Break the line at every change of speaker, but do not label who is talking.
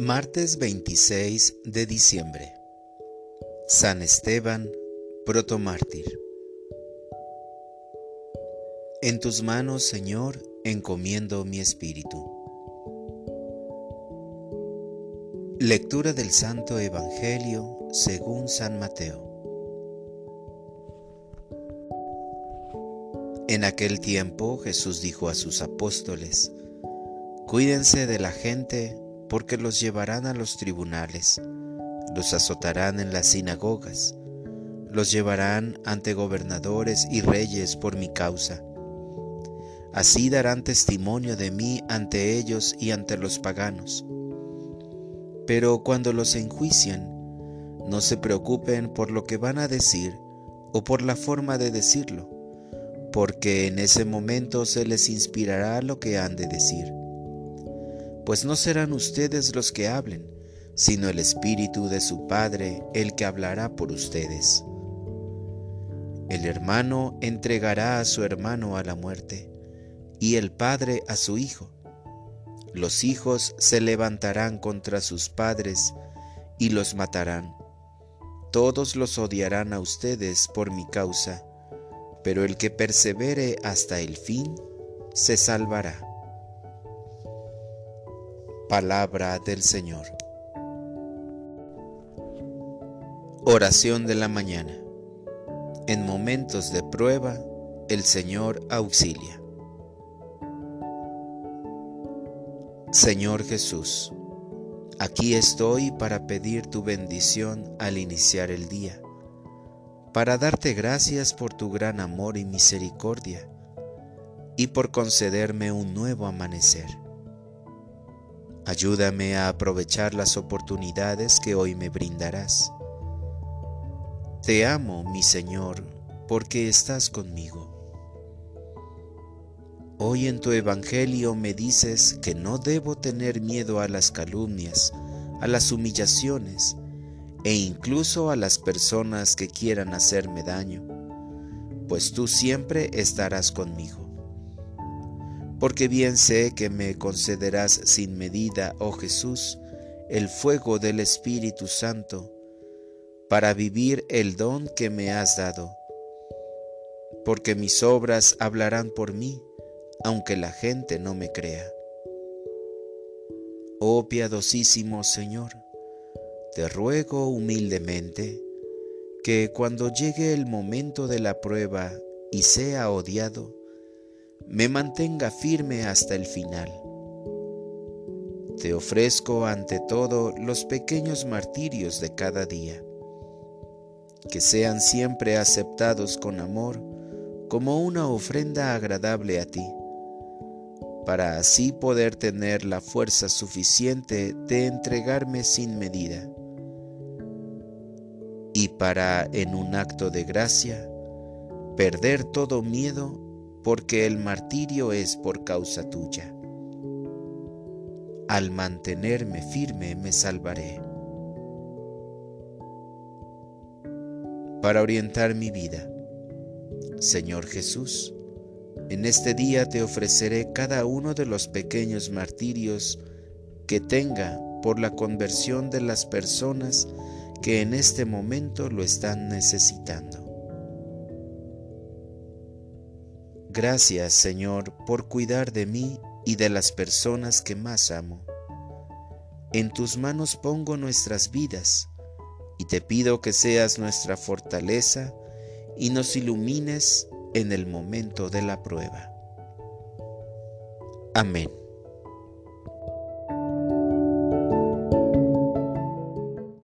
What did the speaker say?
Martes 26 de diciembre. San Esteban, protomártir. En tus manos, Señor, encomiendo mi espíritu. Lectura del Santo Evangelio según San Mateo. En aquel tiempo Jesús dijo a sus apóstoles, Cuídense de la gente porque los llevarán a los tribunales, los azotarán en las sinagogas, los llevarán ante gobernadores y reyes por mi causa. Así darán testimonio de mí ante ellos y ante los paganos. Pero cuando los enjuicien, no se preocupen por lo que van a decir o por la forma de decirlo, porque en ese momento se les inspirará lo que han de decir pues no serán ustedes los que hablen, sino el Espíritu de su Padre el que hablará por ustedes. El hermano entregará a su hermano a la muerte, y el padre a su hijo. Los hijos se levantarán contra sus padres y los matarán. Todos los odiarán a ustedes por mi causa, pero el que persevere hasta el fin se salvará. Palabra del Señor. Oración de la mañana. En momentos de prueba, el Señor auxilia. Señor Jesús, aquí estoy para pedir tu bendición al iniciar el día, para darte gracias por tu gran amor y misericordia, y por concederme un nuevo amanecer. Ayúdame a aprovechar las oportunidades que hoy me brindarás. Te amo, mi Señor, porque estás conmigo. Hoy en tu Evangelio me dices que no debo tener miedo a las calumnias, a las humillaciones e incluso a las personas que quieran hacerme daño, pues tú siempre estarás conmigo porque bien sé que me concederás sin medida, oh Jesús, el fuego del Espíritu Santo, para vivir el don que me has dado. Porque mis obras hablarán por mí, aunque la gente no me crea. Oh piadosísimo Señor, te ruego humildemente que cuando llegue el momento de la prueba y sea odiado, me mantenga firme hasta el final. Te ofrezco ante todo los pequeños martirios de cada día, que sean siempre aceptados con amor como una ofrenda agradable a ti, para así poder tener la fuerza suficiente de entregarme sin medida y para, en un acto de gracia, perder todo miedo porque el martirio es por causa tuya. Al mantenerme firme me salvaré. Para orientar mi vida, Señor Jesús, en este día te ofreceré cada uno de los pequeños martirios que tenga por la conversión de las personas que en este momento lo están necesitando. Gracias, Señor, por cuidar de mí y de las personas que más amo. En tus manos pongo nuestras vidas y te pido que seas nuestra fortaleza y nos ilumines en el momento de la prueba. Amén.